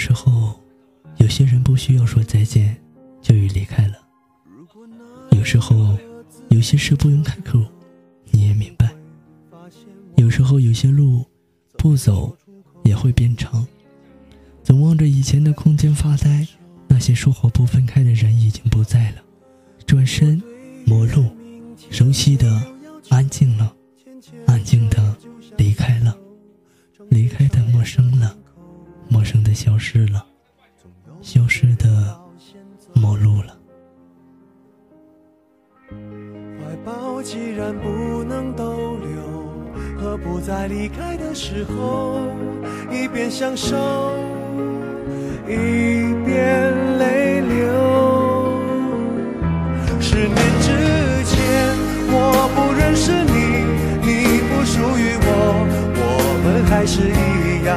时候，有些人不需要说再见，就已离开了。有时候，有些事不用开口，你也明白。有时候，有些路不走也会变长。总望着以前的空间发呆，那些说好不分开的人已经不在了。转身，陌路，熟悉的安静了，安静的离开了，离开的陌生了，消失了，消失的陌路了。怀抱既然不能逗留，何不在离开的时候，一边享受，一边泪流。十年之前，我不认识你，你不属于我，我们还是一样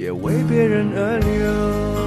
也为别人而流。